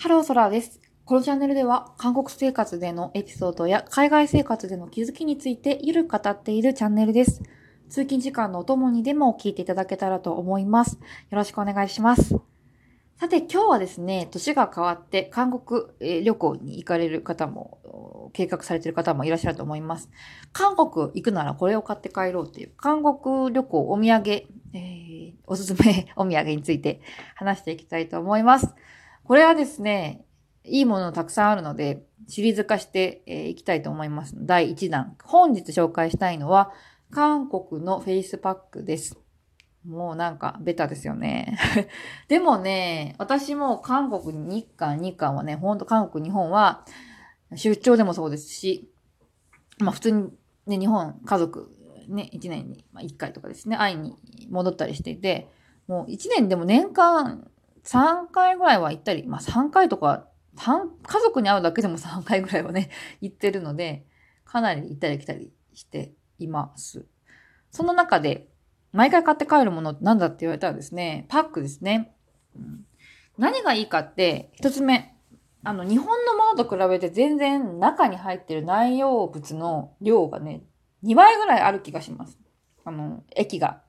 ハローソラーです。このチャンネルでは韓国生活でのエピソードや海外生活での気づきについてゆるく語っているチャンネルです。通勤時間のお供にでも聞いていただけたらと思います。よろしくお願いします。さて今日はですね、年が変わって韓国旅行に行かれる方も、計画されている方もいらっしゃると思います。韓国行くならこれを買って帰ろうっていう韓国旅行お土産、えーおすすめお土産について話していきたいと思います。これはですね、いいものたくさんあるので、シリーズ化してい、えーきたいと思います。第1弾。本日紹介したいのは、韓国のフェイスパックです。もうなんか、ベタですよね。でもね、私も韓国に日韓、日韓はね、ほんと韓国、日本は、出張でもそうですし、まあ普通にね、日本、家族、ね、1年に1回とかですね、会いに戻ったりしていて、もう1年でも年間3回ぐらいは行ったり、まあ3回とか、三家族に会うだけでも3回ぐらいはね、行ってるので、かなり行ったり来たりしています。その中で、毎回買って帰るものって何だって言われたらですね、パックですね。うん何がいいかって、一つ目。あの、日本のものと比べて全然中に入ってる内容物の量がね、2倍ぐらいある気がします。あの、液が。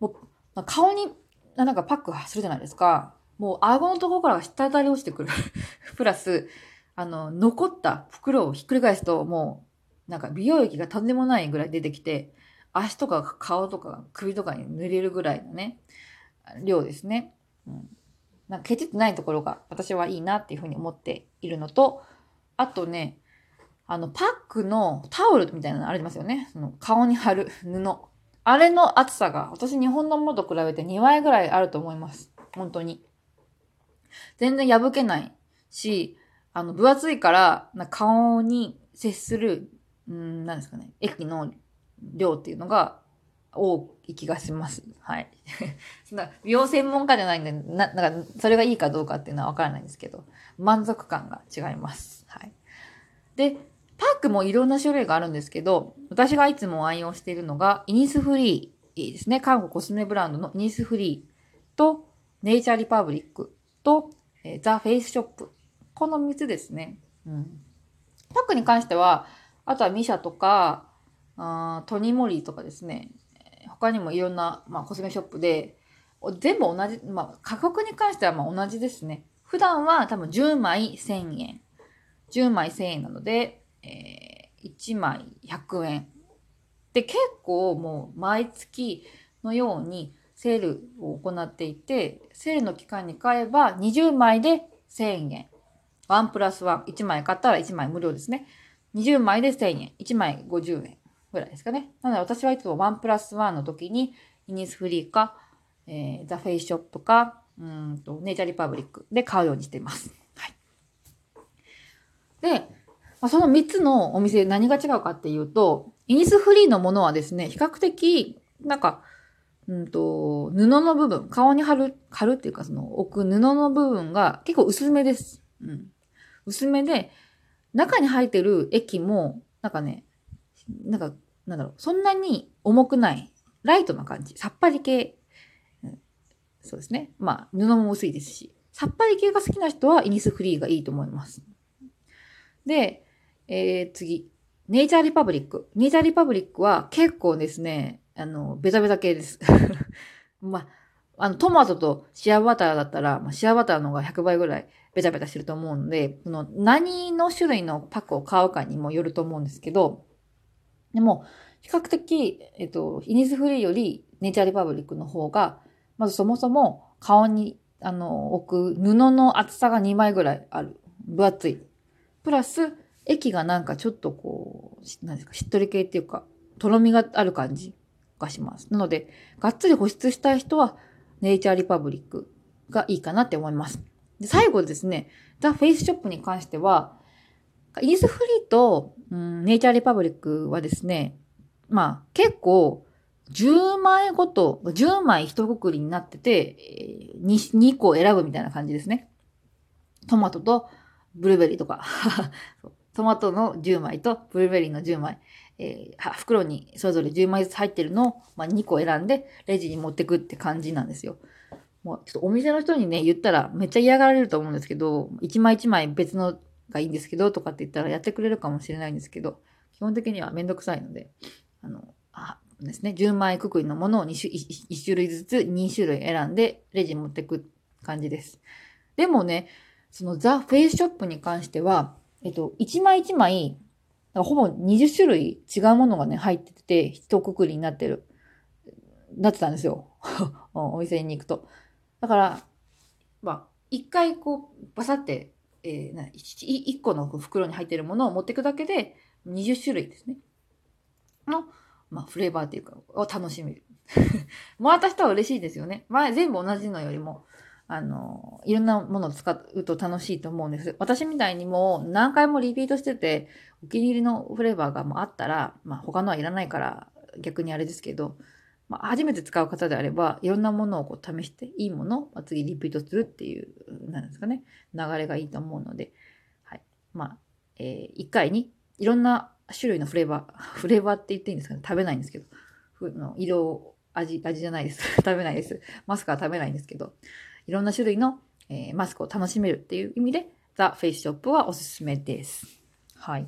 もう、ま顔になんかパックするじゃないですか。もう顎のところから滴り落ちてくる。プラス、あの、残った袋をひっくり返すと、もう、なんか美容液がとんでもないぐらい出てきて、足とか顔とか首とかに塗れるぐらいのね、量ですね。うん。なんかケチってないところが私はいいなっていうふうに思っているのと、あとね、あの、パックのタオルみたいなのありますよね。その顔に貼る布。あれの厚さが私日本のものと比べて2倍ぐらいあると思います。本当に。全然破けないし、あの、分厚いから、な顔に接する、うん、なんですかね、液の量っていうのが多い気がします。はい。そんな美容専門家じゃないんで、な、なんか、それがいいかどうかっていうのはわからないんですけど、満足感が違います。はい。で、パックもいろんな種類があるんですけど、私がいつも愛用しているのが、イニスフリーですね。韓国コスメブランドのイニスフリーと、ネイチャーリパブリックと、えザ・フェイスショップ。この3つですね。うん。パックに関しては、あとはミシャとか、あトニモリーとかですね。他にもいろんな、まあ、コスメショップで、全部同じ、まあ、価格に関してはま同じですね。普段は多分10枚1000円。10枚1000円なので、えー1枚100円。で、結構もう毎月のようにセールを行っていて、セールの期間に買えば20枚で1000円。1プラス1。1枚買ったら1枚無料ですね。20枚で1000円。1枚50円ぐらいですかね。なので私はいつも1プラス1の時にイニスフリーか、えーザ・フェイショップか、うんと、ネイチャーリパブリックで買うようにしています。はい。で、まあ、その3つのお店何が違うかっていうと、イニスフリーのものはですね、比較的、なんか、うんと、布の部分、顔に貼る、貼るっていうか、その置く布の部分が結構薄めです。うん。薄めで、中に入ってる液も、なんかね、なんか、なんだろう、そんなに重くない、ライトな感じ、さっぱり系。うんそうですね。まあ、布も薄いですし、さっぱり系が好きな人はイニスフリーがいいと思います。で、えー、次。ネイチャーリパブリック。ネイチャーリパブリックは結構ですね、あの、ベタベタ系です。まあ、あの、トマトとシアバターだったら、まあ、シアバターの方が100倍ぐらいベタベタしてると思うので、その何の種類のパックを買うかにもよると思うんですけど、でも、比較的、えっと、イニスフリーよりネイチャーリパブリックの方が、まずそもそも顔に、あの、置く布の厚さが2枚ぐらいある。分厚い。プラス、液がなんかちょっとこう、しなんですか、しっとり系っていうか、とろみがある感じがします。なので、がっつり保湿したい人は、ネイチャーリパブリックがいいかなって思います。で最後ですね、ザ・フェイスショップに関しては、イニスフリーと、うん、ネイチャーリパブリックはですね、まあ結構10枚ごと、10枚一括りになってて、2, 2個選ぶみたいな感じですね。トマトとブルーベリーとか。トマトの10枚とブルーベリーの10枚。えー袋にそれぞれ10枚ずつ入ってるのを、まあ、2個選んでレジに持ってくって感じなんですよ。もうちょっとお店の人にね、言ったらめっちゃ嫌がられると思うんですけど、一枚一枚別のがいいんですけど、とかって言ったらやってくれるかもしれないんですけど、基本的にはめんどくさいので、あの、あですね、10枚くくりのものを2種 1, 1種類ずつ2種類選んでレジに持ってく感じです。でもね、そのザ・フェイスショップに関しては、えっと、1枚1枚、ほぼ20種類違うものがね、入ってて、一括りになってる、なってたんですよ。お店に行くと。だから、まあ、一回こう、バサって、えー、一個の袋に入ってるものを持っていくだけで、20種類ですね。の、まあ、フレーバーっていうか、を楽しめる。もらった人は嬉しいですよね。前全部同じのよりも、あの、いろんなものを使うと楽しいと思うんです。私みたいにも何回もリピートしてて、お気に入りのフレーバーがもうあったら、まあ他のはいらないから逆にあれですけど、まあ、初めて使う方であれば、いろんなものをこう試して、いいものを次リピートするっていう、なんですかね、流れがいいと思うので、はい。まあ、えー、1回にいろんな種類のフレーバー、フレーバーって言っていいんですかね食べないんですけど、の色、味、味じゃないです。食べないです。マスクは食べないんですけど、いろんな種類の、えー、マスクを楽しめるっていう意味で、ザ・フェイスショップはおすすめです。はい。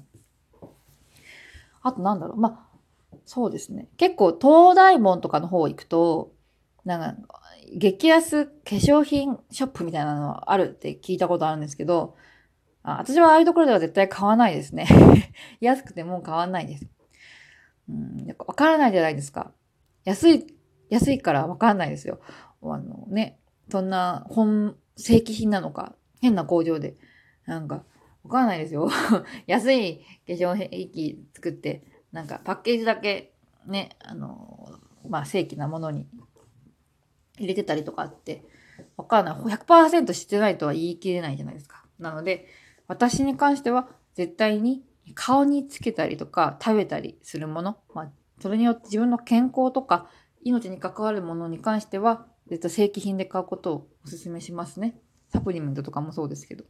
あとなんだろう。まあ、そうですね。結構、東大門とかの方行くと、なんか、激安化粧品ショップみたいなのあるって聞いたことあるんですけど、あ私はああいうところでは絶対買わないですね。安くても買わないです。うん、わからないじゃないですか。安い、安いからわかんないですよ。あのね、そんな本、正規品なのか、変な工場で、なんか、わかんないですよ。安い化粧液作って、なんかパッケージだけね、あの、まあ正規なものに入れてたりとかあって、わかんない。100%知ってないとは言い切れないじゃないですか。なので、私に関しては絶対に顔につけたりとか食べたりするもの、まあ、それによって自分の健康とか命に関わるものに関しては絶対正規品で買うことをお勧めしますね。サプリメントとかもそうですけど。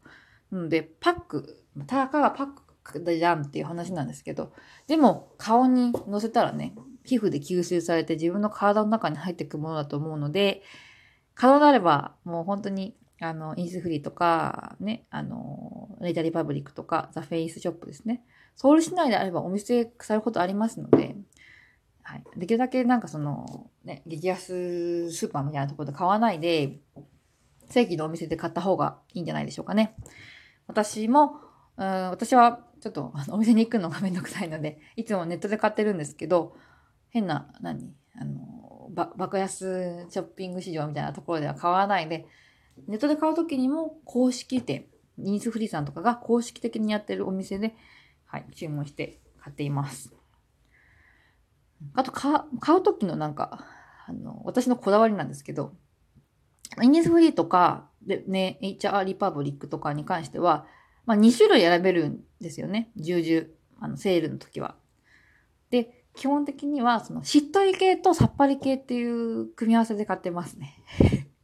なので、パック、たかがパックじゃんっていう話なんですけど、でも顔に乗せたらね、皮膚で吸収されて自分の体の中に入っていくものだと思うので、可能であれば、もう本当に、あの、イニスフリーとか、ね、あの、ネイチャーリパブリックとか、ザ・フェイスショップですね。ソウル市内であればお店腐るほどありますので、はい。できるだけなんかその、ね、激安スーパーみたいなところで買わないで、正規のお店で買った方がいいんじゃないでしょうかね。私も、うん、私はちょっとあのお店に行くのがめんどくさいので、いつもネットで買ってるんですけど、変な、何？あの、爆安ショッピング市場みたいなところでは買わないで、ネットで買うときにも公式店、ニースフリーさんとかが公式的にやってるお店で、はい、注文して買っています。あと、買うときのなんか、あの、私のこだわりなんですけど、イニスフリーとか、でね、HR リパブリックとかに関しては、まあ2種類選べるんですよね。重々、あの、セールの時は。で、基本的には、その、しっとり系とさっぱり系っていう組み合わせで買ってますね。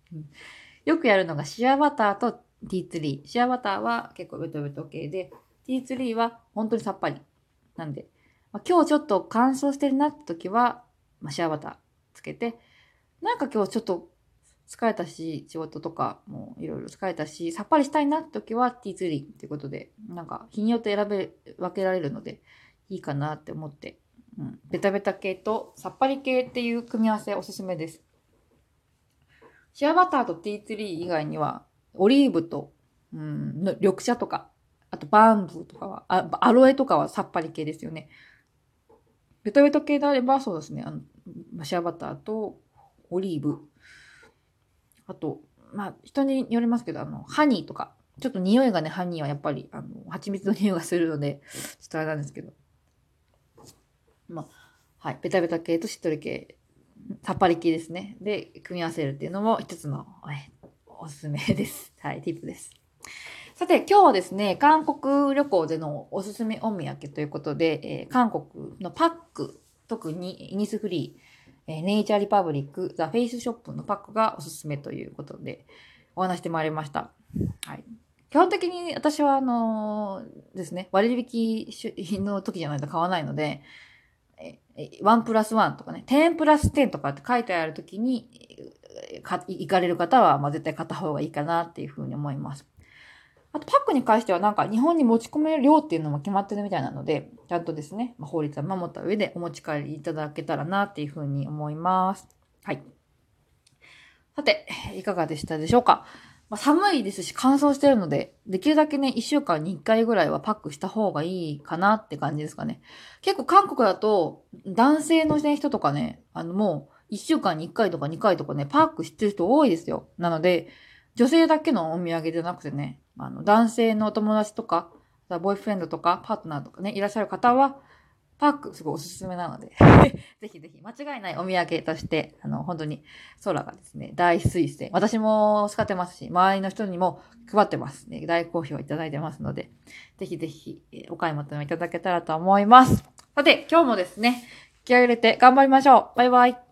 よくやるのがシアバターとティーツリー。シアバターは結構ベトベト系で、ティーツリーは本当にさっぱり。なんで、まあ、今日ちょっと乾燥してるなって時は、まあ、シアバターつけて、なんか今日ちょっと疲れたし、仕事とかもいろいろ疲れたし、さっぱりしたいなって時はティーツリーっていうことで、なんか日によって選べ、分けられるのでいいかなって思って、うん、ベタベタ系とさっぱり系っていう組み合わせおすすめです。シアバターとティーツリー以外には、オリーブと、うん、緑茶とか、あとバーンブーとかは、あアロエとかはさっぱり系ですよね。ベトベト系であれば、そうですね、あのマ、シアバターとオリーブ。あと、まあ、人によりますけど、あの、ハニーとか、ちょっと匂いがね、ハニーはやっぱり、あの、蜂蜜の匂いがするので、ちょっとあれなんですけど。まあ、はい、ベタベタ系としっとり系、さっぱり系ですね。で、組み合わせるっていうのも一つの、えおすすめです。はい、ティップです。さて、今日はですね、韓国旅行でのおすすめお土産ということで、えー、韓国のパック、特にイニスフリー、えー、ネイチャーリパブリック、ザ・フェイスショップのパックがおすすめということで、お話してまいりました。はい。基本的に私は、あのー、ですね、割引の時じゃないと買わないので、1プラス1とかね、10プラス10とかって書いてある時にか行かれる方は、まあ、絶対買った方がいいかなっていうふうに思います。あと、パックに関してはなんか日本に持ち込める量っていうのも決まってるみたいなので、ちゃんとですね、まあ、法律は守った上でお持ち帰りいただけたらなっていうふうに思います。はい。さて、いかがでしたでしょうか？まあ、寒いですし乾燥してるので、できるだけね、1週間に1回ぐらいはパックした方がいいかなって感じですかね。結構韓国だと、男性の人とかね、あのもう1週間に1回とか2回とかね、パックしてる人多いですよ。なので、女性だけのお土産じゃなくてね、あの男性のお友達とか、ボーイフレンドとかパートナーとかね、いらっしゃる方は、パークすごいおすすめなので ぜひぜひ間違いないお土産として、あの、本当に空がですね、大推薦。私も使ってますし、周りの人にも配ってますね。大好評いただいてますので、ぜひぜひお買い求めいただけたらと思います。さて、今日もですね、気合を入れて頑張りましょう。バイバイ。